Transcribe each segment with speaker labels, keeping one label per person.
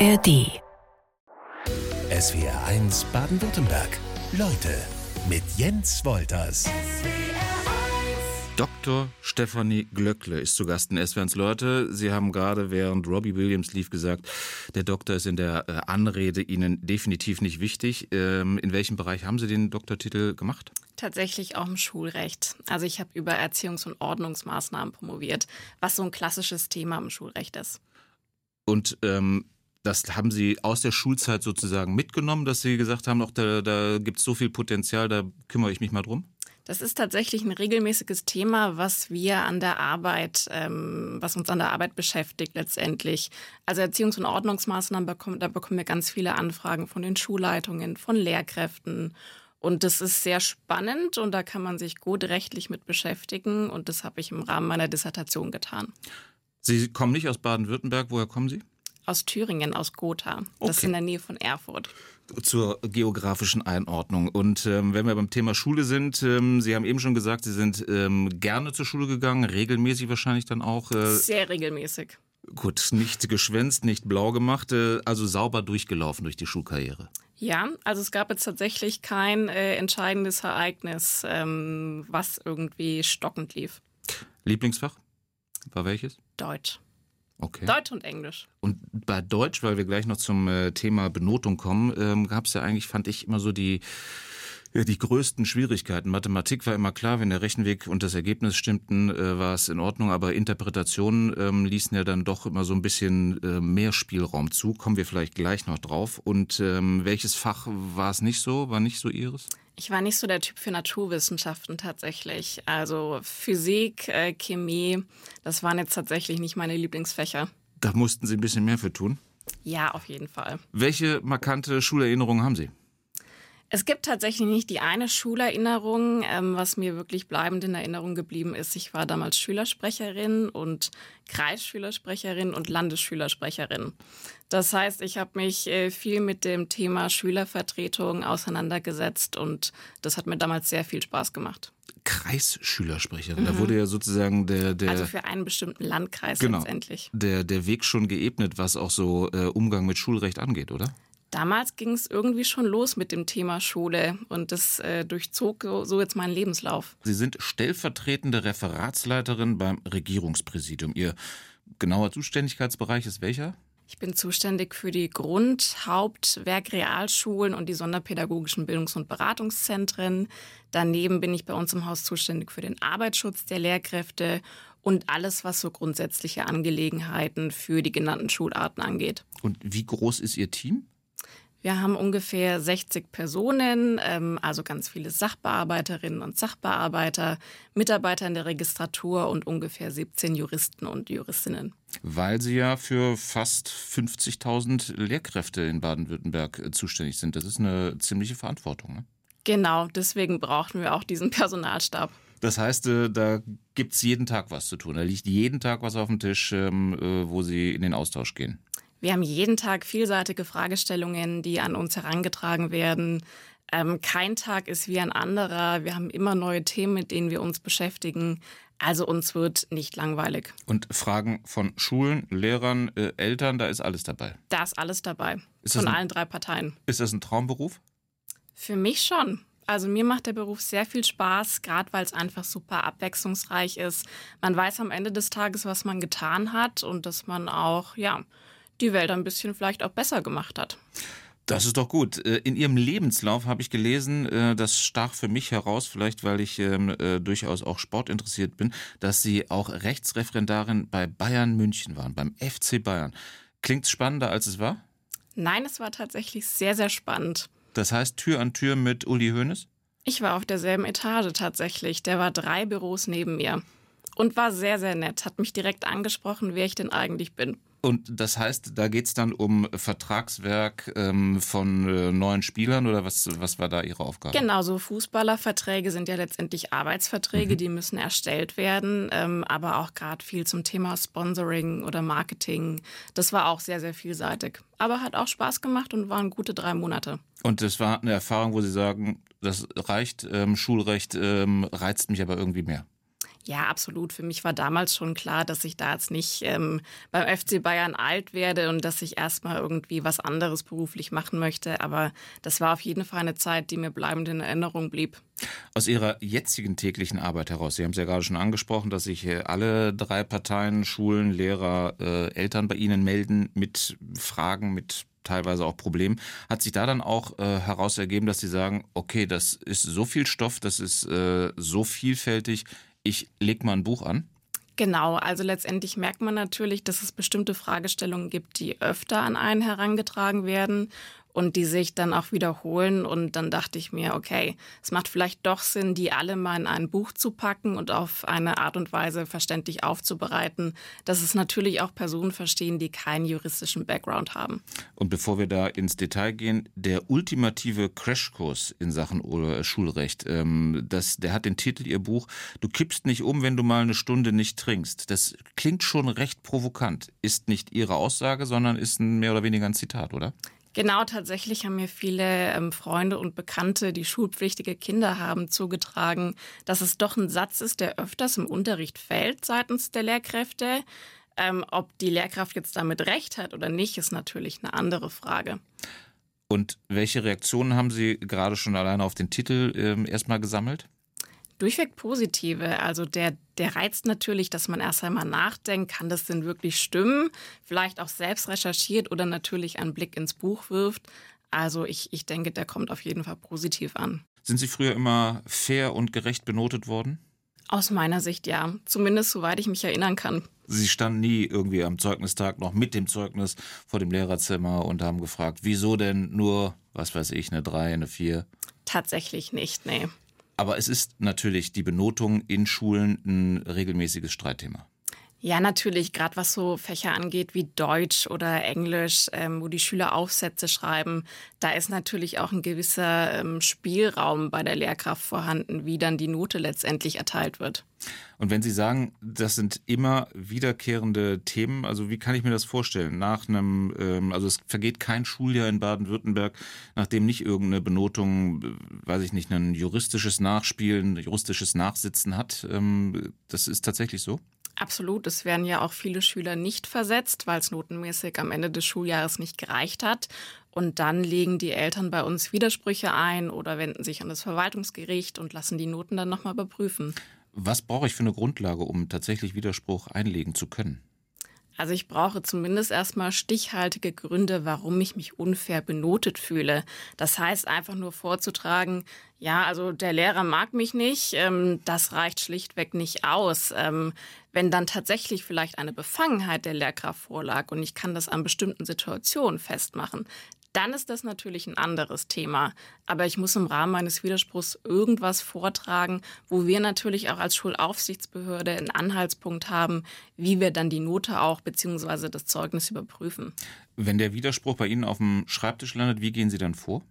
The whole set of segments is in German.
Speaker 1: ARD.
Speaker 2: SWR 1 Baden-Württemberg. Leute mit Jens Wolters.
Speaker 3: Dr. Stefanie Glöckle ist zu Gast in SWRs Leute. Sie haben gerade während Robbie Williams lief gesagt, der Doktor ist in der äh, Anrede Ihnen definitiv nicht wichtig. Ähm, in welchem Bereich haben Sie den Doktortitel gemacht?
Speaker 4: Tatsächlich auch im Schulrecht. Also ich habe über Erziehungs- und Ordnungsmaßnahmen promoviert, was so ein klassisches Thema im Schulrecht ist.
Speaker 3: Und ähm, das haben Sie aus der Schulzeit sozusagen mitgenommen, dass Sie gesagt haben, auch da, da gibt es so viel Potenzial, da kümmere ich mich mal drum?
Speaker 4: Das ist tatsächlich ein regelmäßiges Thema, was wir an der Arbeit, ähm, was uns an der Arbeit beschäftigt letztendlich. Also Erziehungs- und Ordnungsmaßnahmen bekommen, da bekommen wir ganz viele Anfragen von den Schulleitungen, von Lehrkräften. Und das ist sehr spannend und da kann man sich gut rechtlich mit beschäftigen. Und das habe ich im Rahmen meiner Dissertation getan.
Speaker 3: Sie kommen nicht aus Baden-Württemberg. Woher kommen Sie?
Speaker 4: Aus Thüringen, aus Gotha. Das ist in der Nähe von Erfurt.
Speaker 3: Zur geografischen Einordnung. Und ähm, wenn wir beim Thema Schule sind, ähm, Sie haben eben schon gesagt, Sie sind ähm, gerne zur Schule gegangen, regelmäßig wahrscheinlich dann auch.
Speaker 4: Äh, Sehr regelmäßig.
Speaker 3: Gut, nicht geschwänzt, nicht blau gemacht, äh, also sauber durchgelaufen durch die Schulkarriere.
Speaker 4: Ja, also es gab jetzt tatsächlich kein äh, entscheidendes Ereignis, ähm, was irgendwie stockend lief.
Speaker 3: Lieblingsfach? War welches?
Speaker 4: Deutsch.
Speaker 3: Okay.
Speaker 4: Deutsch und Englisch.
Speaker 3: Und bei Deutsch, weil wir gleich noch zum äh, Thema Benotung kommen, ähm, gab es ja eigentlich, fand ich, immer so die ja, die größten Schwierigkeiten. Mathematik war immer klar, wenn der Rechenweg und das Ergebnis stimmten, äh, war es in Ordnung, aber Interpretationen ähm, ließen ja dann doch immer so ein bisschen äh, mehr Spielraum zu. Kommen wir vielleicht gleich noch drauf. Und ähm, welches Fach war es nicht so, war nicht so Ihres?
Speaker 4: Ich war nicht so der Typ für Naturwissenschaften tatsächlich. Also Physik, äh, Chemie, das waren jetzt tatsächlich nicht meine Lieblingsfächer.
Speaker 3: Da mussten Sie ein bisschen mehr für tun?
Speaker 4: Ja, auf jeden Fall.
Speaker 3: Welche markante Schulerinnerungen haben Sie?
Speaker 4: Es gibt tatsächlich nicht die eine Schulerinnerung, ähm, was mir wirklich bleibend in Erinnerung geblieben ist. Ich war damals Schülersprecherin und Kreisschülersprecherin und Landesschülersprecherin. Das heißt, ich habe mich äh, viel mit dem Thema Schülervertretung auseinandergesetzt und das hat mir damals sehr viel Spaß gemacht.
Speaker 3: Kreisschülersprecherin, mhm. da wurde ja sozusagen der, der
Speaker 4: also für einen bestimmten Landkreis
Speaker 3: genau,
Speaker 4: letztendlich
Speaker 3: der der Weg schon geebnet, was auch so äh, Umgang mit Schulrecht angeht, oder?
Speaker 4: Damals ging es irgendwie schon los mit dem Thema Schule und das äh, durchzog so, so jetzt meinen Lebenslauf.
Speaker 3: Sie sind stellvertretende Referatsleiterin beim Regierungspräsidium. Ihr genauer Zuständigkeitsbereich ist welcher?
Speaker 4: Ich bin zuständig für die Grund-, Haupt-, Werk-, Realschulen und die sonderpädagogischen Bildungs- und Beratungszentren. Daneben bin ich bei uns im Haus zuständig für den Arbeitsschutz der Lehrkräfte und alles, was so grundsätzliche Angelegenheiten für die genannten Schularten angeht.
Speaker 3: Und wie groß ist Ihr Team?
Speaker 4: Wir haben ungefähr 60 Personen, ähm, also ganz viele Sachbearbeiterinnen und Sachbearbeiter, Mitarbeiter in der Registratur und ungefähr 17 Juristen und Juristinnen.
Speaker 3: Weil Sie ja für fast 50.000 Lehrkräfte in Baden-Württemberg äh, zuständig sind. Das ist eine ziemliche Verantwortung. Ne?
Speaker 4: Genau, deswegen brauchen wir auch diesen Personalstab.
Speaker 3: Das heißt, äh, da gibt es jeden Tag was zu tun. Da liegt jeden Tag was auf dem Tisch, ähm, äh, wo Sie in den Austausch gehen.
Speaker 4: Wir haben jeden Tag vielseitige Fragestellungen, die an uns herangetragen werden. Ähm, kein Tag ist wie ein anderer. Wir haben immer neue Themen, mit denen wir uns beschäftigen. Also uns wird nicht langweilig.
Speaker 3: Und Fragen von Schulen, Lehrern, äh, Eltern, da ist alles dabei.
Speaker 4: Da ist alles dabei. Ist von ein, allen drei Parteien.
Speaker 3: Ist das ein Traumberuf?
Speaker 4: Für mich schon. Also mir macht der Beruf sehr viel Spaß, gerade weil es einfach super abwechslungsreich ist. Man weiß am Ende des Tages, was man getan hat und dass man auch, ja, die Welt ein bisschen vielleicht auch besser gemacht hat.
Speaker 3: Das ist doch gut. Äh, in Ihrem Lebenslauf habe ich gelesen, äh, das stach für mich heraus, vielleicht weil ich ähm, äh, durchaus auch sportinteressiert bin, dass Sie auch Rechtsreferendarin bei Bayern München waren, beim FC Bayern. Klingt spannender, als es war?
Speaker 4: Nein, es war tatsächlich sehr, sehr spannend.
Speaker 3: Das heißt Tür an Tür mit Uli Hoeneß?
Speaker 4: Ich war auf derselben Etage tatsächlich. Der war drei Büros neben mir und war sehr, sehr nett. Hat mich direkt angesprochen, wer ich denn eigentlich bin.
Speaker 3: Und das heißt, da geht es dann um Vertragswerk ähm, von äh, neuen Spielern oder was, was war da Ihre Aufgabe?
Speaker 4: Genau, so Fußballerverträge sind ja letztendlich Arbeitsverträge, mhm. die müssen erstellt werden, ähm, aber auch gerade viel zum Thema Sponsoring oder Marketing. Das war auch sehr, sehr vielseitig. Aber hat auch Spaß gemacht und waren gute drei Monate.
Speaker 3: Und das war eine Erfahrung, wo Sie sagen, das reicht, ähm, Schulrecht ähm, reizt mich aber irgendwie mehr.
Speaker 4: Ja, absolut. Für mich war damals schon klar, dass ich da jetzt nicht ähm, beim FC Bayern alt werde und dass ich erstmal irgendwie was anderes beruflich machen möchte. Aber das war auf jeden Fall eine Zeit, die mir bleibend in Erinnerung blieb.
Speaker 3: Aus Ihrer jetzigen täglichen Arbeit heraus, Sie haben es ja gerade schon angesprochen, dass sich alle drei Parteien, Schulen, Lehrer, äh, Eltern bei Ihnen melden mit Fragen, mit teilweise auch Problemen. Hat sich da dann auch äh, heraus ergeben, dass Sie sagen, okay, das ist so viel Stoff, das ist äh, so vielfältig, ich lege mal ein Buch an?
Speaker 4: Genau, also letztendlich merkt man natürlich, dass es bestimmte Fragestellungen gibt, die öfter an einen herangetragen werden und die sich dann auch wiederholen. Und dann dachte ich mir, okay, es macht vielleicht doch Sinn, die alle mal in ein Buch zu packen und auf eine Art und Weise verständlich aufzubereiten, dass es natürlich auch Personen verstehen, die keinen juristischen Background haben.
Speaker 3: Und bevor wir da ins Detail gehen, der ultimative Crashkurs in Sachen äh, Schulrecht, ähm, das, der hat den Titel Ihr Buch, Du kippst nicht um, wenn du mal eine Stunde nicht trinkst. Das klingt schon recht provokant. Ist nicht Ihre Aussage, sondern ist ein mehr oder weniger ein Zitat, oder?
Speaker 4: Genau, tatsächlich haben mir viele ähm, Freunde und Bekannte, die schulpflichtige Kinder haben, zugetragen, dass es doch ein Satz ist, der öfters im Unterricht fällt seitens der Lehrkräfte. Ähm, ob die Lehrkraft jetzt damit recht hat oder nicht, ist natürlich eine andere Frage.
Speaker 3: Und welche Reaktionen haben Sie gerade schon alleine auf den Titel ähm, erstmal gesammelt?
Speaker 4: Durchweg positive. Also der, der reizt natürlich, dass man erst einmal nachdenkt, kann das denn wirklich stimmen? Vielleicht auch selbst recherchiert oder natürlich einen Blick ins Buch wirft. Also ich, ich denke, der kommt auf jeden Fall positiv an.
Speaker 3: Sind Sie früher immer fair und gerecht benotet worden?
Speaker 4: Aus meiner Sicht ja. Zumindest soweit ich mich erinnern kann.
Speaker 3: Sie standen nie irgendwie am Zeugnistag noch mit dem Zeugnis vor dem Lehrerzimmer und haben gefragt, wieso denn nur, was weiß ich, eine 3, eine 4?
Speaker 4: Tatsächlich nicht, nee.
Speaker 3: Aber es ist natürlich die Benotung in Schulen ein regelmäßiges Streitthema.
Speaker 4: Ja, natürlich, gerade was so Fächer angeht wie Deutsch oder Englisch, ähm, wo die Schüler Aufsätze schreiben, da ist natürlich auch ein gewisser ähm, Spielraum bei der Lehrkraft vorhanden, wie dann die Note letztendlich erteilt wird.
Speaker 3: Und wenn Sie sagen, das sind immer wiederkehrende Themen, also wie kann ich mir das vorstellen? Nach einem, ähm, also es vergeht kein Schuljahr in Baden-Württemberg, nachdem nicht irgendeine Benotung, weiß ich nicht, ein juristisches Nachspielen, juristisches Nachsitzen hat. Ähm, das ist tatsächlich so?
Speaker 4: Absolut. Es werden ja auch viele Schüler nicht versetzt, weil es notenmäßig am Ende des Schuljahres nicht gereicht hat. Und dann legen die Eltern bei uns Widersprüche ein oder wenden sich an das Verwaltungsgericht und lassen die Noten dann nochmal überprüfen.
Speaker 3: Was brauche ich für eine Grundlage, um tatsächlich Widerspruch einlegen zu können?
Speaker 4: Also ich brauche zumindest erstmal stichhaltige Gründe, warum ich mich unfair benotet fühle. Das heißt einfach nur vorzutragen, ja, also der Lehrer mag mich nicht, ähm, das reicht schlichtweg nicht aus. Ähm, wenn dann tatsächlich vielleicht eine Befangenheit der Lehrkraft vorlag und ich kann das an bestimmten Situationen festmachen, dann ist das natürlich ein anderes Thema. Aber ich muss im Rahmen meines Widerspruchs irgendwas vortragen, wo wir natürlich auch als Schulaufsichtsbehörde einen Anhaltspunkt haben, wie wir dann die Note auch bzw. das Zeugnis überprüfen.
Speaker 3: Wenn der Widerspruch bei Ihnen auf dem Schreibtisch landet, wie gehen Sie dann vor?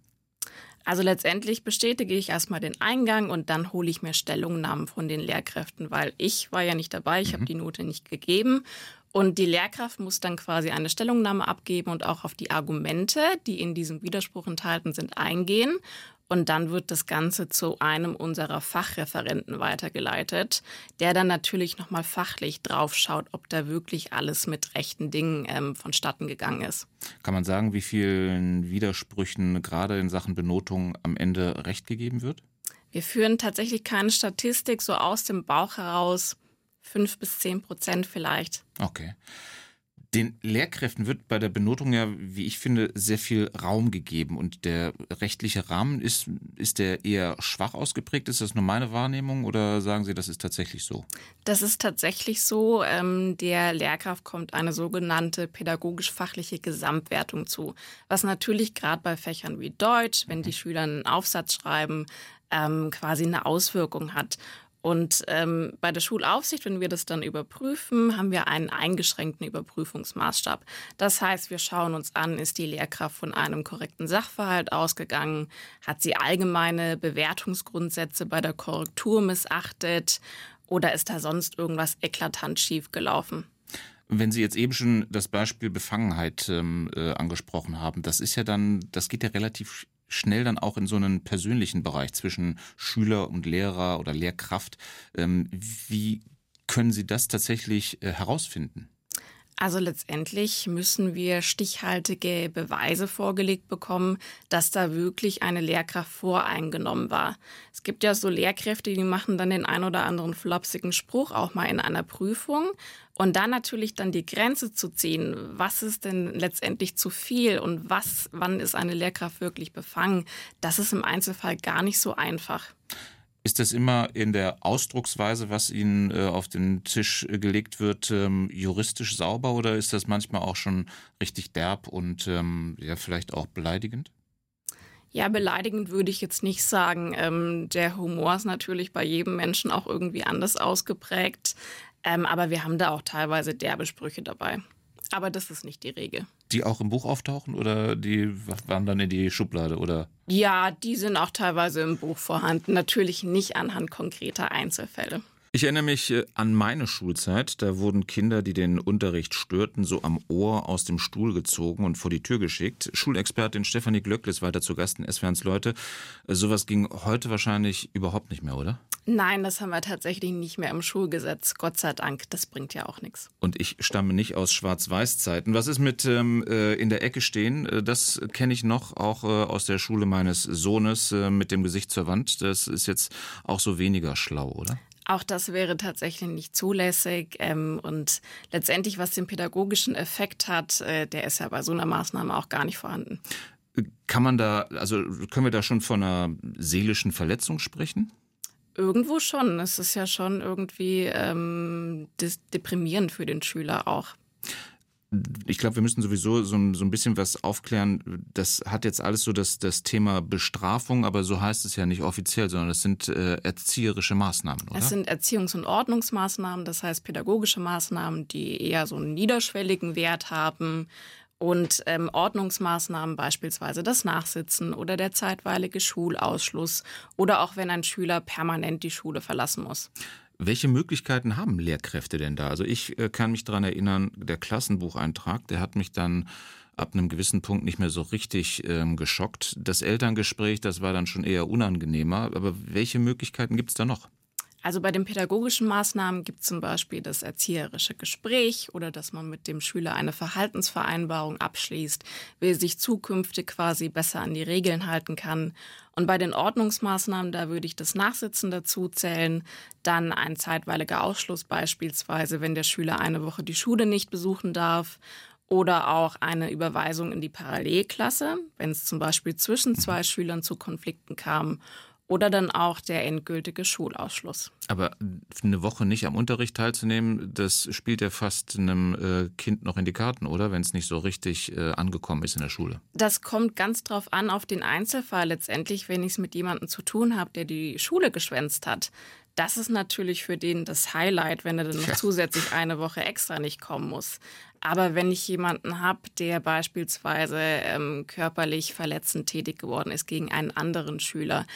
Speaker 4: Also letztendlich bestätige ich erstmal den Eingang und dann hole ich mir Stellungnahmen von den Lehrkräften, weil ich war ja nicht dabei, ich mhm. habe die Note nicht gegeben und die Lehrkraft muss dann quasi eine Stellungnahme abgeben und auch auf die Argumente, die in diesem Widerspruch enthalten sind, eingehen. Und dann wird das Ganze zu einem unserer Fachreferenten weitergeleitet, der dann natürlich nochmal fachlich draufschaut, ob da wirklich alles mit rechten Dingen ähm, vonstatten gegangen ist.
Speaker 3: Kann man sagen, wie vielen Widersprüchen gerade in Sachen Benotung am Ende recht gegeben wird?
Speaker 4: Wir führen tatsächlich keine Statistik so aus dem Bauch heraus fünf bis zehn Prozent vielleicht.
Speaker 3: Okay. Den Lehrkräften wird bei der Benotung ja, wie ich finde, sehr viel Raum gegeben. Und der rechtliche Rahmen ist, ist der eher schwach ausgeprägt? Ist das nur meine Wahrnehmung oder sagen Sie, das ist tatsächlich so?
Speaker 4: Das ist tatsächlich so. Ähm, der Lehrkraft kommt eine sogenannte pädagogisch-fachliche Gesamtwertung zu. Was natürlich gerade bei Fächern wie Deutsch, wenn die Schüler einen Aufsatz schreiben, ähm, quasi eine Auswirkung hat. Und ähm, bei der Schulaufsicht, wenn wir das dann überprüfen, haben wir einen eingeschränkten Überprüfungsmaßstab. Das heißt, wir schauen uns an, ist die Lehrkraft von einem korrekten Sachverhalt ausgegangen? Hat sie allgemeine Bewertungsgrundsätze bei der Korrektur missachtet? Oder ist da sonst irgendwas eklatant schief gelaufen?
Speaker 3: Wenn Sie jetzt eben schon das Beispiel Befangenheit ähm, äh, angesprochen haben, das ist ja dann, das geht ja relativ schnell dann auch in so einen persönlichen Bereich zwischen Schüler und Lehrer oder Lehrkraft. Ähm, wie können Sie das tatsächlich äh, herausfinden?
Speaker 4: Also letztendlich müssen wir stichhaltige Beweise vorgelegt bekommen, dass da wirklich eine Lehrkraft voreingenommen war. Es gibt ja so Lehrkräfte, die machen dann den ein oder anderen flopsigen Spruch auch mal in einer Prüfung. Und dann natürlich dann die Grenze zu ziehen, was ist denn letztendlich zu viel und was, wann ist eine Lehrkraft wirklich befangen, das ist im Einzelfall gar nicht so einfach.
Speaker 3: Ist das immer in der Ausdrucksweise, was Ihnen äh, auf den Tisch äh, gelegt wird, ähm, juristisch sauber oder ist das manchmal auch schon richtig derb und ähm, ja vielleicht auch beleidigend?
Speaker 4: Ja, beleidigend würde ich jetzt nicht sagen. Ähm, der Humor ist natürlich bei jedem Menschen auch irgendwie anders ausgeprägt. Ähm, aber wir haben da auch teilweise derbe Sprüche dabei. Aber das ist nicht die Regel.
Speaker 3: Die auch im Buch auftauchen oder die waren dann in die Schublade oder?
Speaker 4: Ja, die sind auch teilweise im Buch vorhanden. Natürlich nicht anhand konkreter Einzelfälle.
Speaker 3: Ich erinnere mich äh, an meine Schulzeit. Da wurden Kinder, die den Unterricht störten, so am Ohr aus dem Stuhl gezogen und vor die Tür geschickt. Schulexpertin Stefanie Glöckle ist weiter zu Gast in SWRs Leute. Äh, sowas ging heute wahrscheinlich überhaupt nicht mehr, oder?
Speaker 4: Nein, das haben wir tatsächlich nicht mehr im Schulgesetz. Gott sei Dank. Das bringt ja auch nichts.
Speaker 3: Und ich stamme nicht aus Schwarz-Weiß-Zeiten. Was ist mit ähm, äh, in der Ecke stehen? Das kenne ich noch auch äh, aus der Schule meines Sohnes äh, mit dem Gesicht zur Wand. Das ist jetzt auch so weniger schlau, oder?
Speaker 4: Auch das wäre tatsächlich nicht zulässig. Ähm, und letztendlich, was den pädagogischen Effekt hat, äh, der ist ja bei so einer Maßnahme auch gar nicht vorhanden.
Speaker 3: Kann man da, also können wir da schon von einer seelischen Verletzung sprechen?
Speaker 4: Irgendwo schon. Es ist ja schon irgendwie ähm, deprimierend für den Schüler auch
Speaker 3: ich glaube, wir müssen sowieso so, so, ein bisschen was aufklären. Das hat jetzt alles so das, das Thema Bestrafung, aber so heißt es ja nicht offiziell, sondern es sind äh, erzieherische Maßnahmen, oder?
Speaker 4: Es sind Erziehungs- und Ordnungsmaßnahmen, das heißt pädagogische Maßnahmen, die eher so einen niederschwelligen Wert haben. Und ähm, Ordnungsmaßnahmen, beispielsweise das Nachsitzen oder der zeitweilige Schulausschluss oder auch wenn ein Schüler permanent die Schule verlassen muss.
Speaker 3: Welche Möglichkeiten haben Lehrkräfte denn da? Also ich äh, kann mich daran erinnern, der Klassenbucheintrag, der hat mich dann ab einem gewissen Punkt nicht mehr so richtig ähm, geschockt. Das Elterngespräch, das war dann schon eher unangenehmer. Aber welche Möglichkeiten gibt es da noch?
Speaker 4: Also bei den pädagogischen Maßnahmen gibt es zum Beispiel das erzieherische Gespräch oder dass man mit dem Schüler eine Verhaltensvereinbarung abschließt, wie er sich zukünftig quasi besser an die Regeln halten kann. Und bei den Ordnungsmaßnahmen, da würde ich das Nachsitzen dazu zählen, dann ein zeitweiliger Ausschluss beispielsweise, wenn der Schüler eine Woche die Schule nicht besuchen darf. Oder auch eine Überweisung in die Parallelklasse, wenn es zum Beispiel zwischen zwei Schülern zu Konflikten kam oder dann auch der endgültige Schulausschluss.
Speaker 3: Aber eine Woche nicht am Unterricht teilzunehmen, das spielt ja fast einem äh, Kind noch in die Karten, oder? Wenn es nicht so richtig äh, angekommen ist in der Schule.
Speaker 4: Das kommt ganz drauf an, auf den Einzelfall letztendlich, wenn ich es mit jemandem zu tun habe, der die Schule geschwänzt hat. Das ist natürlich für den das Highlight, wenn er dann noch ja. zusätzlich eine Woche extra nicht kommen muss. Aber wenn ich jemanden habe, der beispielsweise ähm, körperlich verletzend tätig geworden ist gegen einen anderen Schüler,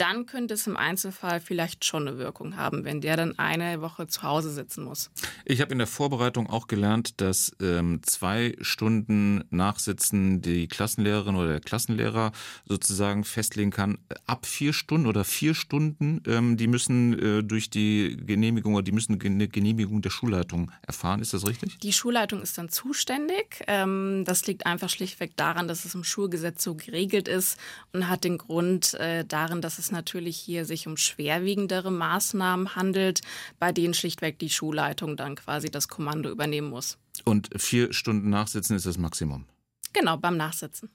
Speaker 4: dann könnte es im Einzelfall vielleicht schon eine Wirkung haben, wenn der dann eine Woche zu Hause sitzen muss.
Speaker 3: Ich habe in der Vorbereitung auch gelernt, dass ähm, zwei Stunden Nachsitzen die Klassenlehrerin oder der Klassenlehrer sozusagen festlegen kann. Ab vier Stunden oder vier Stunden, ähm, die müssen äh, durch die Genehmigung oder die müssen eine Genehmigung der Schulleitung erfahren. Ist das richtig?
Speaker 4: Die Schulleitung ist dann zuständig. Ähm, das liegt einfach schlichtweg daran, dass es im Schulgesetz so geregelt ist und hat den Grund äh, darin, dass es natürlich hier sich um schwerwiegendere Maßnahmen handelt, bei denen schlichtweg die Schulleitung dann quasi das Kommando übernehmen muss.
Speaker 3: Und vier Stunden Nachsitzen ist das Maximum?
Speaker 4: Genau, beim Nachsitzen.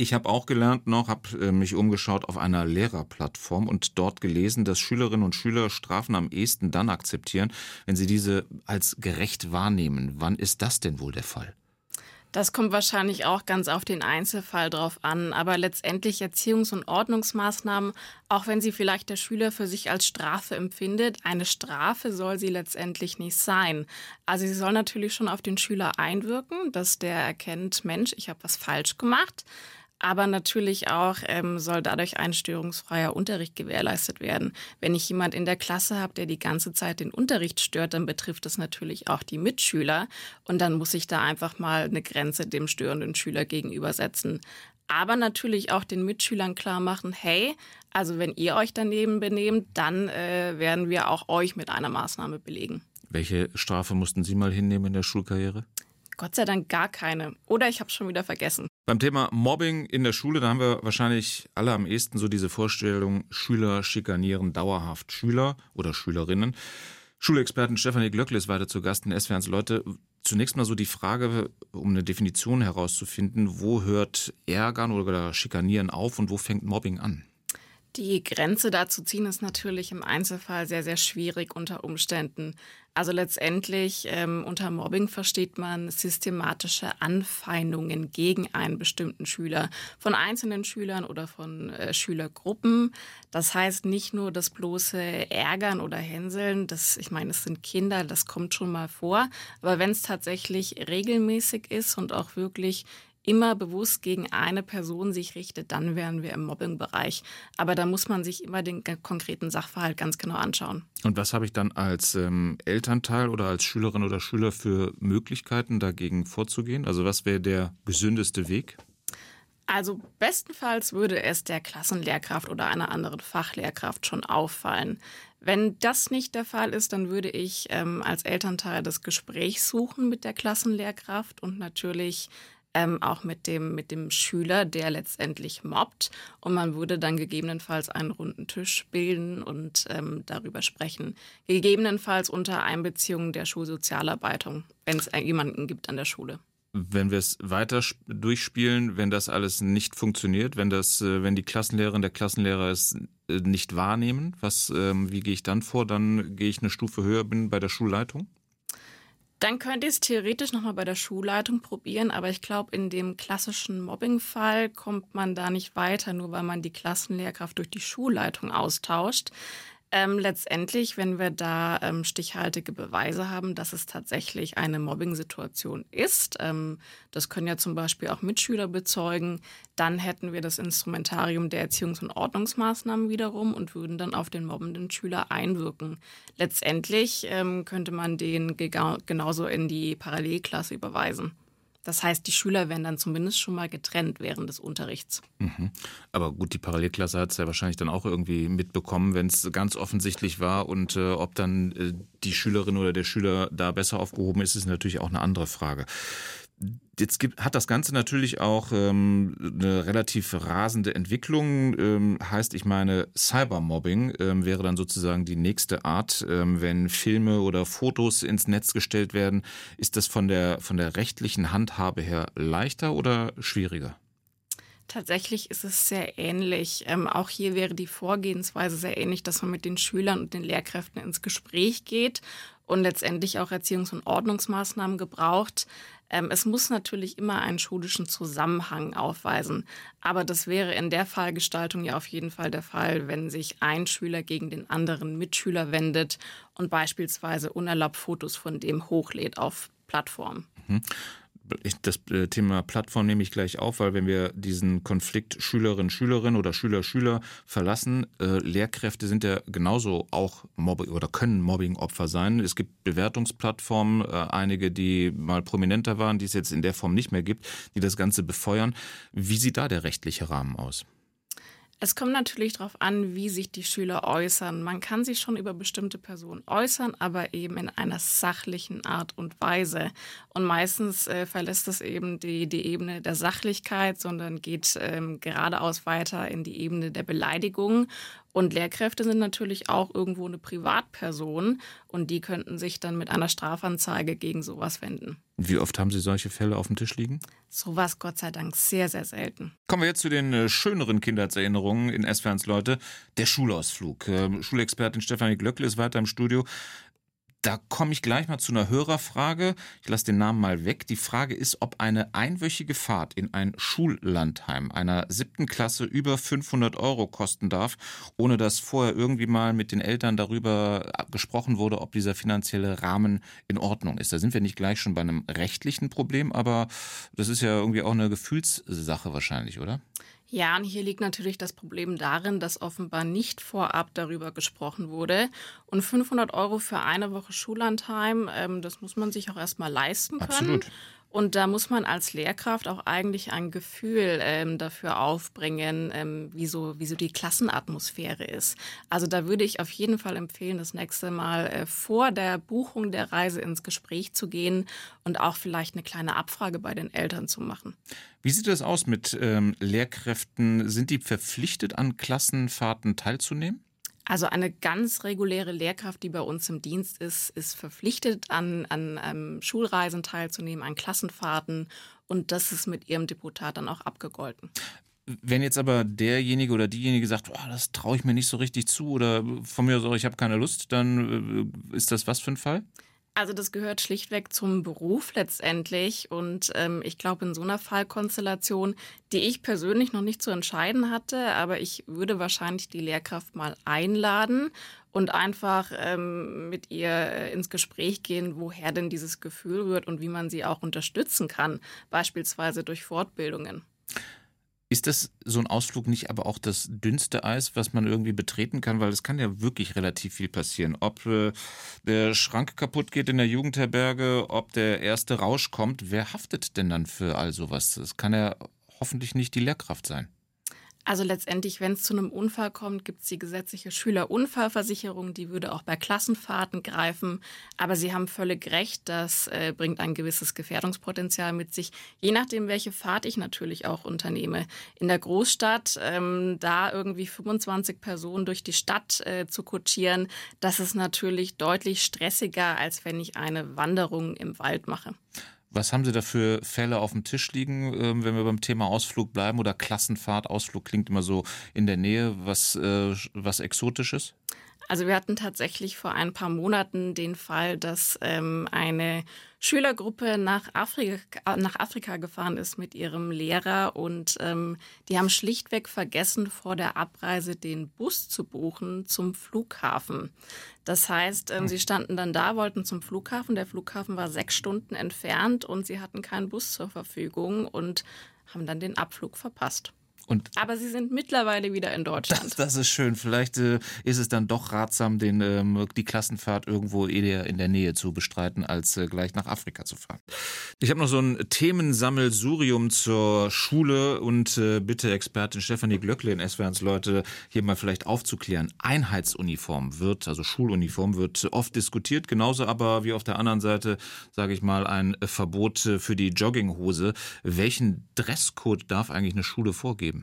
Speaker 3: Ich habe auch gelernt noch, habe äh, mich umgeschaut auf einer Lehrerplattform und dort gelesen, dass Schülerinnen und Schüler Strafen am ehesten dann akzeptieren, wenn sie diese als gerecht wahrnehmen. Wann ist das denn wohl der Fall?
Speaker 4: Das kommt wahrscheinlich auch ganz auf den Einzelfall drauf an, aber letztendlich Erziehungs- und Ordnungsmaßnahmen, auch wenn sie vielleicht der Schüler für sich als Strafe empfindet, eine Strafe soll sie letztendlich nicht sein. Also sie soll natürlich schon auf den Schüler einwirken, dass der erkennt, Mensch, ich habe was falsch gemacht. Aber natürlich auch ähm, soll dadurch ein störungsfreier Unterricht gewährleistet werden. Wenn ich jemand in der Klasse habe, der die ganze Zeit den Unterricht stört, dann betrifft das natürlich auch die Mitschüler. Und dann muss ich da einfach mal eine Grenze dem störenden Schüler gegenübersetzen. aber natürlich auch den Mitschülern klar machen, hey, also wenn ihr euch daneben benehmt, dann äh, werden wir auch euch mit einer Maßnahme belegen.
Speaker 3: Welche Strafe mussten Sie mal hinnehmen in der Schulkarriere?
Speaker 4: Gott sei Dank gar keine. Oder ich habe schon wieder vergessen.
Speaker 3: Beim Thema Mobbing in der Schule, da haben wir wahrscheinlich alle am ehesten so diese Vorstellung, Schüler schikanieren dauerhaft Schüler oder Schülerinnen. Schulexpertin Stefanie Glöckle ist weiter zu Gast in SWRs Leute. Zunächst mal so die Frage, um eine Definition herauszufinden, wo hört Ärgern oder Schikanieren auf und wo fängt Mobbing an?
Speaker 4: Die Grenze da zu ziehen ist natürlich im Einzelfall sehr, sehr schwierig unter Umständen. Also letztendlich ähm, unter Mobbing versteht man systematische Anfeindungen gegen einen bestimmten Schüler von einzelnen Schülern oder von äh, Schülergruppen. Das heißt nicht nur das bloße Ärgern oder Hänseln, das, ich meine, es sind Kinder, das kommt schon mal vor. Aber wenn es tatsächlich regelmäßig ist und auch wirklich immer bewusst gegen eine Person sich richtet, dann wären wir im Mobbing-Bereich. Aber da muss man sich immer den konkreten Sachverhalt ganz genau anschauen.
Speaker 3: Und was habe ich dann als ähm, Elternteil oder als Schülerin oder Schüler für Möglichkeiten dagegen vorzugehen? Also was wäre der gesündeste Weg?
Speaker 4: Also bestenfalls würde es der Klassenlehrkraft oder einer anderen Fachlehrkraft schon auffallen. Wenn das nicht der Fall ist, dann würde ich ähm, als Elternteil das Gespräch suchen mit der Klassenlehrkraft und natürlich ähm, auch mit dem, mit dem Schüler, der letztendlich mobbt. Und man würde dann gegebenenfalls einen runden Tisch bilden und ähm, darüber sprechen. Gegebenenfalls unter Einbeziehung der Schulsozialarbeitung, wenn es jemanden gibt an der Schule.
Speaker 3: Wenn wir es weiter durchspielen, wenn das alles nicht funktioniert, wenn das, äh, wenn die Klassenlehrerin, der Klassenlehrer es äh, nicht wahrnehmen, was, ähm, wie gehe ich dann vor? Dann gehe ich eine Stufe höher, bin bei der Schulleitung?
Speaker 4: Dann könnt ihr es theoretisch nochmal bei der Schulleitung probieren, aber ich glaube, in dem klassischen Mobbing-Fall kommt man da nicht weiter, nur weil man die Klassenlehrkraft durch die Schulleitung austauscht. Ähm, letztendlich, wenn wir da ähm, stichhaltige Beweise haben, dass es tatsächlich eine Mobbing-Situation ist, ähm, das können ja zum Beispiel auch Mitschüler bezeugen, dann hätten wir das Instrumentarium der Erziehungs- und Ordnungsmaßnahmen wiederum und würden dann auf den mobbenden Schüler einwirken. Letztendlich ähm, könnte man den genauso in die Parallelklasse überweisen. Das heißt, die Schüler werden dann zumindest schon mal getrennt während des Unterrichts.
Speaker 3: Mhm. Aber gut, die Parallelklasse hat es ja wahrscheinlich dann auch irgendwie mitbekommen, wenn es ganz offensichtlich war. Und äh, ob dann äh, die Schülerin oder der Schüler da besser aufgehoben ist, ist natürlich auch eine andere Frage. Jetzt gibt, hat das Ganze natürlich auch ähm, eine relativ rasende Entwicklung. Ähm, heißt, ich meine, Cybermobbing ähm, wäre dann sozusagen die nächste Art. Ähm, wenn Filme oder Fotos ins Netz gestellt werden, ist das von der, von der rechtlichen Handhabe her leichter oder schwieriger?
Speaker 4: Tatsächlich ist es sehr ähnlich. Ähm, auch hier wäre die Vorgehensweise sehr ähnlich, dass man mit den Schülern und den Lehrkräften ins Gespräch geht und letztendlich auch Erziehungs- und Ordnungsmaßnahmen gebraucht. Ähm, es muss natürlich immer einen schulischen Zusammenhang aufweisen. Aber das wäre in der Fallgestaltung ja auf jeden Fall der Fall, wenn sich ein Schüler gegen den anderen Mitschüler wendet und beispielsweise unerlaubt Fotos von dem hochlädt auf Plattformen. Mhm
Speaker 3: das äh, Thema Plattform nehme ich gleich auf, weil wenn wir diesen Konflikt Schülerin, Schülerin oder Schüler, Schüler verlassen, äh, Lehrkräfte sind ja genauso auch Mobbing oder können Mobbing-Opfer sein. Es gibt Bewertungsplattformen, äh, einige, die mal prominenter waren, die es jetzt in der Form nicht mehr gibt, die das Ganze befeuern. Wie sieht da der rechtliche Rahmen aus?
Speaker 4: Es kommt natürlich darauf an, wie sich die Schüler äußern. Man kann sich schon über bestimmte Personen äußern, aber eben in einer sachlichen Art und Weise. Und meistens äh, verlässt es eben die, die Ebene der Sachlichkeit, sondern geht ähm, geradeaus weiter in die Ebene der Beleidigung. Und Lehrkräfte sind natürlich auch irgendwo eine Privatperson und die könnten sich dann mit einer Strafanzeige gegen sowas wenden.
Speaker 3: Wie oft haben Sie solche Fälle auf dem Tisch liegen?
Speaker 4: Sowas Gott sei Dank sehr, sehr selten.
Speaker 3: Kommen wir jetzt zu den äh, schöneren Kindheitserinnerungen in S-Ferns Leute. Der Schulausflug. Äh, Schulexpertin Stefanie Glöckle ist weiter im Studio. Da komme ich gleich mal zu einer Hörerfrage. Ich lasse den Namen mal weg. Die Frage ist, ob eine einwöchige Fahrt in ein Schullandheim einer siebten Klasse über 500 Euro kosten darf, ohne dass vorher irgendwie mal mit den Eltern darüber gesprochen wurde, ob dieser finanzielle Rahmen in Ordnung ist. Da sind wir nicht gleich schon bei einem rechtlichen Problem, aber das ist ja irgendwie auch eine Gefühlssache wahrscheinlich, oder?
Speaker 4: Ja, und hier liegt natürlich das Problem darin, dass offenbar nicht vorab darüber gesprochen wurde. Und 500 Euro für eine Woche Schullandheim, ähm, das muss man sich auch erstmal leisten können.
Speaker 3: Absolut.
Speaker 4: Und da muss man als Lehrkraft auch eigentlich ein Gefühl ähm, dafür aufbringen, ähm, wie, so, wie so die Klassenatmosphäre ist. Also da würde ich auf jeden Fall empfehlen, das nächste Mal äh, vor der Buchung der Reise ins Gespräch zu gehen und auch vielleicht eine kleine Abfrage bei den Eltern zu machen.
Speaker 3: Wie sieht das aus mit ähm, Lehrkräften? Sind die verpflichtet, an Klassenfahrten teilzunehmen?
Speaker 4: Also eine ganz reguläre Lehrkraft, die bei uns im Dienst ist, ist verpflichtet, an, an ähm, Schulreisen teilzunehmen, an Klassenfahrten und das ist mit ihrem Deputat dann auch abgegolten.
Speaker 3: Wenn jetzt aber derjenige oder diejenige sagt, oh, das traue ich mir nicht so richtig zu oder von mir aus, ich habe keine Lust, dann äh, ist das was für ein Fall?
Speaker 4: Also das gehört schlichtweg zum Beruf letztendlich. Und ähm, ich glaube, in so einer Fallkonstellation, die ich persönlich noch nicht zu entscheiden hatte, aber ich würde wahrscheinlich die Lehrkraft mal einladen und einfach ähm, mit ihr äh, ins Gespräch gehen, woher denn dieses Gefühl rührt und wie man sie auch unterstützen kann, beispielsweise durch Fortbildungen.
Speaker 3: Ist das so ein Ausflug nicht aber auch das dünnste Eis, was man irgendwie betreten kann? Weil es kann ja wirklich relativ viel passieren. Ob äh, der Schrank kaputt geht in der Jugendherberge, ob der erste Rausch kommt, wer haftet denn dann für all sowas? Das kann ja hoffentlich nicht die Lehrkraft sein.
Speaker 4: Also letztendlich, wenn es zu einem Unfall kommt, gibt es die gesetzliche Schülerunfallversicherung, die würde auch bei Klassenfahrten greifen. Aber Sie haben völlig recht, das äh, bringt ein gewisses Gefährdungspotenzial mit sich, je nachdem, welche Fahrt ich natürlich auch unternehme. In der Großstadt, ähm, da irgendwie 25 Personen durch die Stadt äh, zu kutschieren, das ist natürlich deutlich stressiger, als wenn ich eine Wanderung im Wald mache.
Speaker 3: Was haben Sie da für Fälle auf dem Tisch liegen, ähm, wenn wir beim Thema Ausflug bleiben oder Klassenfahrt? Ausflug klingt immer so in der Nähe, was, äh, was Exotisches?
Speaker 4: Also wir hatten tatsächlich vor ein paar Monaten den Fall, dass ähm, eine Schülergruppe nach Afrika, nach Afrika gefahren ist mit ihrem Lehrer und ähm, die haben schlichtweg vergessen, vor der Abreise den Bus zu buchen zum Flughafen. Das heißt, ähm, sie standen dann da, wollten zum Flughafen. Der Flughafen war sechs Stunden entfernt und sie hatten keinen Bus zur Verfügung und haben dann den Abflug verpasst. Und Aber sie sind mittlerweile wieder in Deutschland.
Speaker 3: Das, das ist schön. Vielleicht äh, ist es dann doch ratsam, den, ähm, die Klassenfahrt irgendwo eher in der Nähe zu bestreiten, als äh, gleich nach Afrika zu fahren. Ich habe noch so ein Themensammelsurium zur Schule und äh, bitte Expertin Stefanie Glöckle in SWRs Leute hier mal vielleicht aufzuklären. Einheitsuniform wird, also Schuluniform wird oft diskutiert, genauso aber wie auf der anderen Seite, sage ich mal, ein Verbot für die Jogginghose. Welchen Dresscode darf eigentlich eine Schule vorgeben?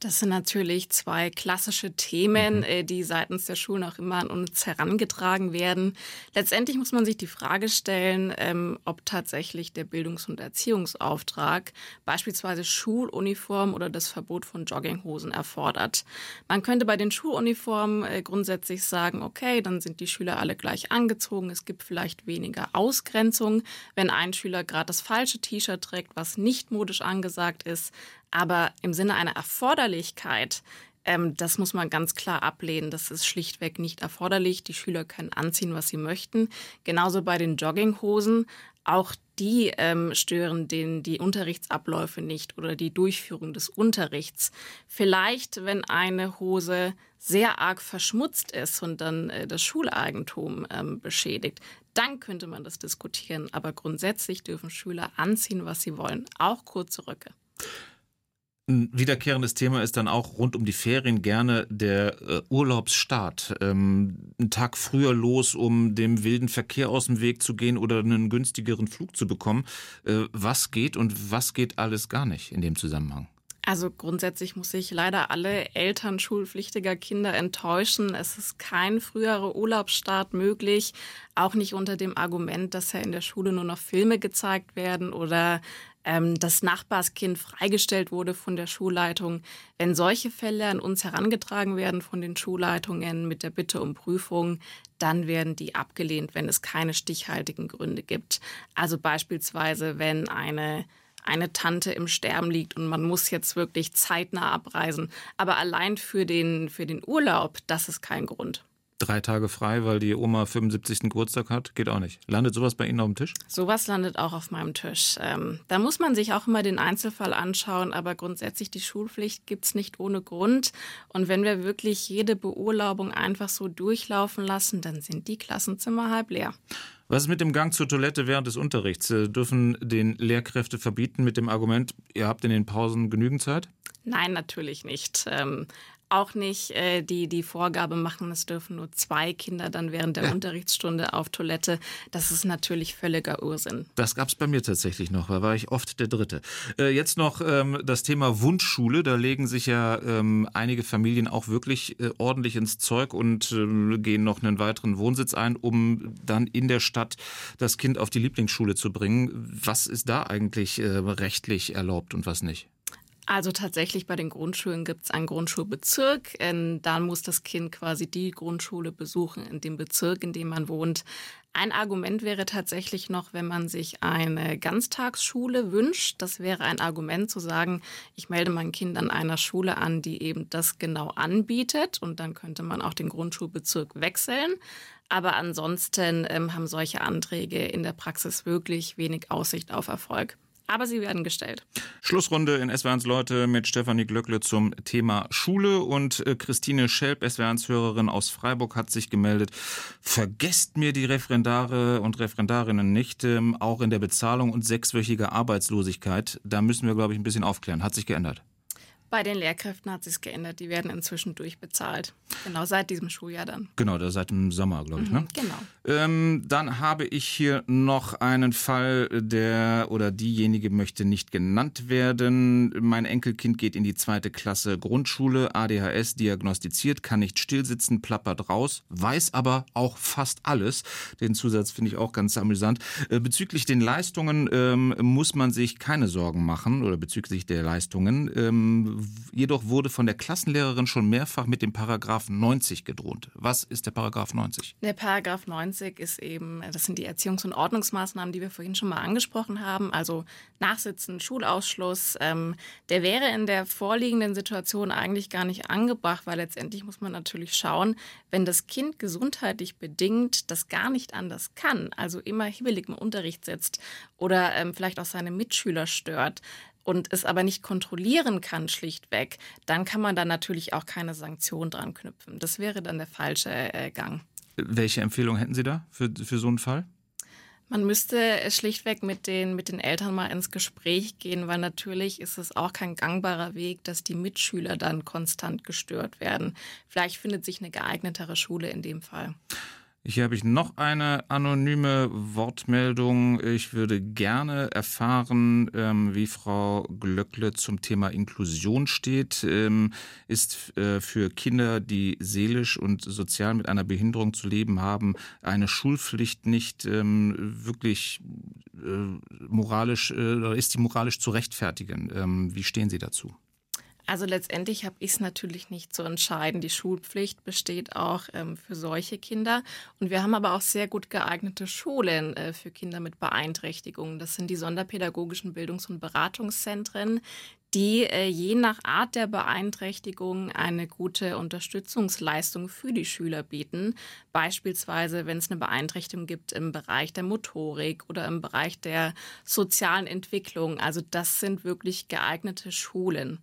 Speaker 4: Das sind natürlich zwei klassische Themen, mhm. Äh, die seitens der Schulen auch immer an uns herangetragen werden. Letztendlich muss man sich die Frage stellen, ähm, ob tatsächlich der Bildungs- und Erziehungsauftrag beispielsweise Schuluniform oder das Verbot von Jogginghosen erfordert. Man könnte bei den Schuluniformen äh, grundsätzlich sagen, okay, dann sind die Schüler alle gleich angezogen. Es gibt vielleicht weniger Ausgrenzung, wenn ein Schüler gerade das falsche T-Shirt trägt, was nicht modisch angesagt ist. Aber im Sinne einer Erforderlichkeit, ähm, das muss man ganz klar ablehnen. Das ist schlichtweg nicht erforderlich. Die Schüler können anziehen, was sie möchten. Genauso bei den Jogginghosen. Auch die ähm, stören den, die Unterrichtsabläufe nicht oder die Durchführung des Unterrichts. Vielleicht, wenn eine Hose sehr arg verschmutzt ist und dann äh, das Schuleigentum ähm, beschädigt, dann könnte man das diskutieren. Aber grundsätzlich dürfen Schüler anziehen, was sie wollen, auch kurze Röcke.
Speaker 3: Ein wiederkehrendes Thema ist dann auch rund um die Ferien gerne der äh, Urlaubsstart. Ähm, einen Tag früher los, um dem wilden Verkehr aus dem Weg zu gehen oder einen günstigeren Flug zu bekommen. Äh, was geht und was geht alles gar nicht in dem Zusammenhang?
Speaker 4: Also grundsätzlich muss ich leider alle Eltern schulpflichtiger Kinder enttäuschen. Es ist kein früherer Urlaubsstart möglich, auch nicht unter dem Argument, dass ja in der Schule nur noch Filme gezeigt werden oder ähm, das Nachbarskind freigestellt wurde von der Schulleitung. Wenn solche Fälle an uns herangetragen werden von den Schulleitungen mit der Bitte um Prüfung, dann werden die abgelehnt, wenn es keine stichhaltigen Gründe gibt. Also beispielsweise, wenn eine eine Tante im Sterben liegt und man muss jetzt wirklich zeitnah abreisen. Aber allein für den, für den Urlaub, das ist kein Grund
Speaker 3: drei Tage frei, weil die Oma 75. Geburtstag hat, geht auch nicht. Landet sowas bei Ihnen auf dem Tisch?
Speaker 4: Sowas landet auch auf meinem Tisch. Ähm, da muss man sich auch immer den Einzelfall anschauen, aber grundsätzlich die Schulpflicht gibt es nicht ohne Grund. Und wenn wir wirklich jede Beurlaubung einfach so durchlaufen lassen, dann sind die Klassenzimmer halb leer.
Speaker 3: Was ist mit dem Gang zur Toilette während des Unterrichts? Äh, dürfen den Lehrkräfte verbieten mit dem Argument, ihr habt in den Pausen genügend Zeit?
Speaker 4: Nein, natürlich nicht. Ähm, auch nicht äh, die, die Vorgabe machen, es dürfen nur zwei Kinder dann während der ja. Unterrichtsstunde auf Toilette. Das ist natürlich völliger Ursinn.
Speaker 3: Das gab es bei mir tatsächlich noch, da war ich oft der Dritte. Äh, jetzt noch ähm, das Thema Wunschschule. Da legen sich ja ähm, einige Familien auch wirklich äh, ordentlich ins Zeug und äh, gehen noch einen weiteren Wohnsitz ein, um dann in der Stadt das Kind auf die Lieblingsschule zu bringen. Was ist da eigentlich äh, rechtlich erlaubt und was nicht?
Speaker 4: Also tatsächlich bei den Grundschulen gibt es einen Grundschulbezirk. Dann muss das Kind quasi die Grundschule besuchen in dem Bezirk, in dem man wohnt. Ein Argument wäre tatsächlich noch, wenn man sich eine Ganztagsschule wünscht. Das wäre ein Argument zu sagen, ich melde mein Kind an einer Schule an, die eben das genau anbietet. Und dann könnte man auch den Grundschulbezirk wechseln. Aber ansonsten ähm, haben solche Anträge in der Praxis wirklich wenig Aussicht auf Erfolg aber sie werden gestellt.
Speaker 3: Schlussrunde in SWRs Leute mit Stefanie Glöckle zum Thema Schule und äh, Christine Schelp, SWRs Hörerin aus Freiburg, hat sich gemeldet. Vergesst mir die Referendare und Referendarinnen nicht, ähm, auch in der Bezahlung und sechswöchiger Arbeitslosigkeit. Da müssen wir, glaube ich, ein bisschen aufklären. Hat sich geändert.
Speaker 4: Bei den Lehrkräften hat sich geändert. Die werden inzwischen durchbezahlt. Genau, seit diesem Schuljahr dann.
Speaker 3: Genau, seit dem Sommer, glaube ich. Ne? Mhm,
Speaker 4: genau.
Speaker 3: Ähm, dann habe ich hier noch einen Fall, der oder diejenige möchte nicht genannt werden. Mein Enkelkind geht in die zweite Klasse Grundschule, ADHS diagnostiziert, kann nicht stillsitzen, plappert raus, weiß aber auch fast alles. Den Zusatz finde ich auch ganz amüsant. Äh, bezüglich den Leistungen ähm, muss man sich keine Sorgen machen oder bezüglich der Leistungen. Ähm, jedoch wurde von der Klassenlehrerin schon mehrfach mit dem Paragraph 90 gedroht. Was ist der Paragraph 90?
Speaker 4: Der Paragraph 90 ist eben, das sind die Erziehungs- und Ordnungsmaßnahmen, die wir vorhin schon mal angesprochen haben. Also Nachsitzen, Schulausschluss. Ähm, der wäre in der vorliegenden Situation eigentlich gar nicht angebracht, weil letztendlich muss man natürlich schauen, wenn das Kind gesundheitlich bedingt das gar nicht anders kann, also immer hibbelig im Unterricht sitzt oder ähm, vielleicht auch seine Mitschüler stört, und es aber nicht kontrollieren kann, schlichtweg, dann kann man da natürlich auch keine Sanktion dran knüpfen. Das wäre dann der falsche äh, Gang.
Speaker 3: Welche Empfehlung hätten Sie da für, für so einen Fall?
Speaker 4: Man müsste schlichtweg mit den, mit den Eltern mal ins Gespräch gehen, weil natürlich ist es auch kein gangbarer Weg, dass die Mitschüler dann konstant gestört werden. Vielleicht findet sich eine geeignetere Schule in dem Fall.
Speaker 3: Hier habe ich noch eine anonyme Wortmeldung. Ich würde gerne erfahren, ähm, wie Frau Glöckle zum Thema Inklusion steht. Ähm, ist äh, für Kinder, die seelisch und sozial mit einer Behinderung zu leben haben, eine Schulpflicht nicht ähm, wirklich äh, moralisch äh, oder ist die moralisch zu rechtfertigen? Wie stehen Sie dazu?
Speaker 4: Also letztendlich habe ich es natürlich nicht zu entscheiden. Die Schulpflicht besteht auch ähm, für solche Kinder. Und wir haben aber auch sehr gut geeignete Schulen äh, für Kinder mit Beeinträchtigungen. Das sind die sonderpädagogischen Bildungs- und Beratungszentren, die äh, je nach Art der Beeinträchtigung eine gute Unterstützungsleistung für die Schüler bieten. Beispielsweise, wenn es eine Beeinträchtigung gibt im Bereich der Motorik oder im Bereich der sozialen Entwicklung. Also das sind wirklich geeignete Schulen.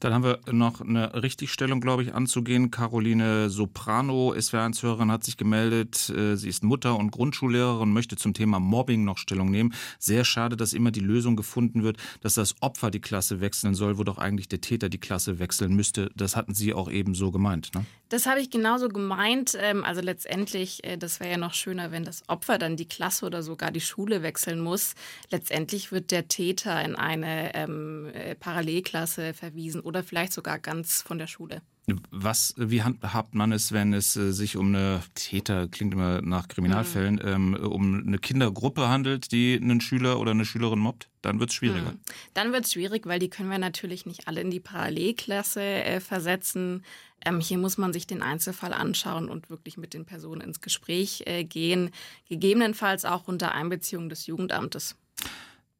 Speaker 3: Dann haben wir noch eine Richtigstellung, glaube ich, anzugehen. Caroline Soprano, SWR1-Hörerin, hat sich gemeldet. Äh, sie ist Mutter und Grundschullehrerin, möchte zum Thema Mobbing noch Stellung nehmen. Sehr schade, dass immer die Lösung gefunden wird, dass das Opfer die Klasse wechseln soll, wo doch eigentlich der Täter die Klasse wechseln müsste. Das hatten Sie auch eben so gemeint, ne?
Speaker 4: Das habe ich genauso gemeint. Ähm, also letztendlich, äh, das wäre ja noch schöner, wenn das Opfer dann die Klasse oder sogar die Schule wechseln muss. Letztendlich wird der Täter in eine ähm, äh, Parallelklasse verwiesen oder vielleicht sogar ganz von der Schule.
Speaker 3: Was, wie handhabt man es, wenn es äh, sich um eine Täter, klingt immer nach Kriminalfällen, mhm. ähm, um eine Kindergruppe handelt, die einen Schüler oder eine Schülerin mobbt? Dann wird es schwieriger. Mhm.
Speaker 4: Dann wird es schwierig, weil die können wir natürlich nicht alle in die Parallelklasse äh, versetzen. Ähm, hier muss man sich den Einzelfall anschauen und wirklich mit den Personen ins Gespräch äh, gehen, gegebenenfalls auch unter Einbeziehung des Jugendamtes.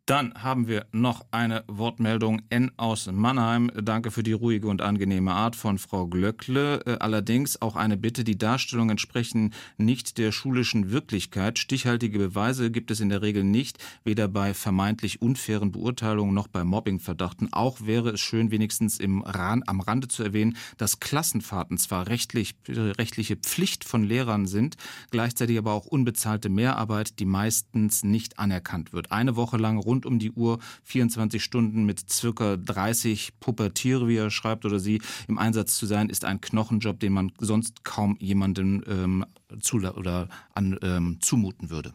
Speaker 3: Dann haben wir noch eine Wortmeldung N aus Mannheim. Danke für die ruhige und angenehme Art von Frau Glöckle. Äh, allerdings auch eine Bitte, die Darstellungen entsprechen nicht der schulischen Wirklichkeit. Stichhaltige Beweise gibt es in der Regel nicht, weder bei vermeintlich unfairen Beurteilungen noch bei Mobbingverdachten. Auch wäre es schön, wenigstens im Ran, am Rande zu erwähnen, dass Klassenfahrten zwar rechtlich, rechtliche Pflicht von Lehrern sind, gleichzeitig aber auch unbezahlte Mehrarbeit, die meistens nicht anerkannt wird. Eine Woche lang rund rund um die Uhr 24 Stunden mit circa 30 Pubertiere, wie er schreibt oder sie, im Einsatz zu sein, ist ein Knochenjob, den man sonst kaum jemandem ähm, zu, oder an, ähm, zumuten würde.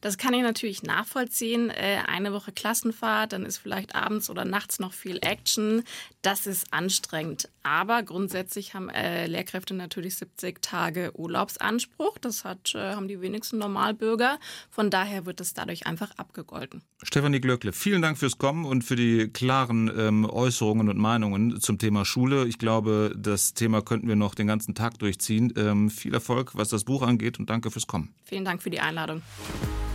Speaker 4: Das kann ich natürlich nachvollziehen. Äh, eine Woche Klassenfahrt, dann ist vielleicht abends oder nachts noch viel Action. Das ist anstrengend. Aber grundsätzlich haben äh, Lehrkräfte natürlich 70 Tage Urlaubsanspruch. Das hat, äh, haben die wenigsten Normalbürger. Von daher wird es dadurch einfach abgegolten.
Speaker 3: Stefanie Glöckle, vielen Dank fürs Kommen und für die klaren ähm, Äußerungen und Meinungen zum Thema Schule. Ich glaube, das Thema könnten wir noch den ganzen Tag durchziehen. Ähm, viel Erfolg, was das Buch angeht und danke fürs Kommen.
Speaker 4: Vielen Dank für die Einladung.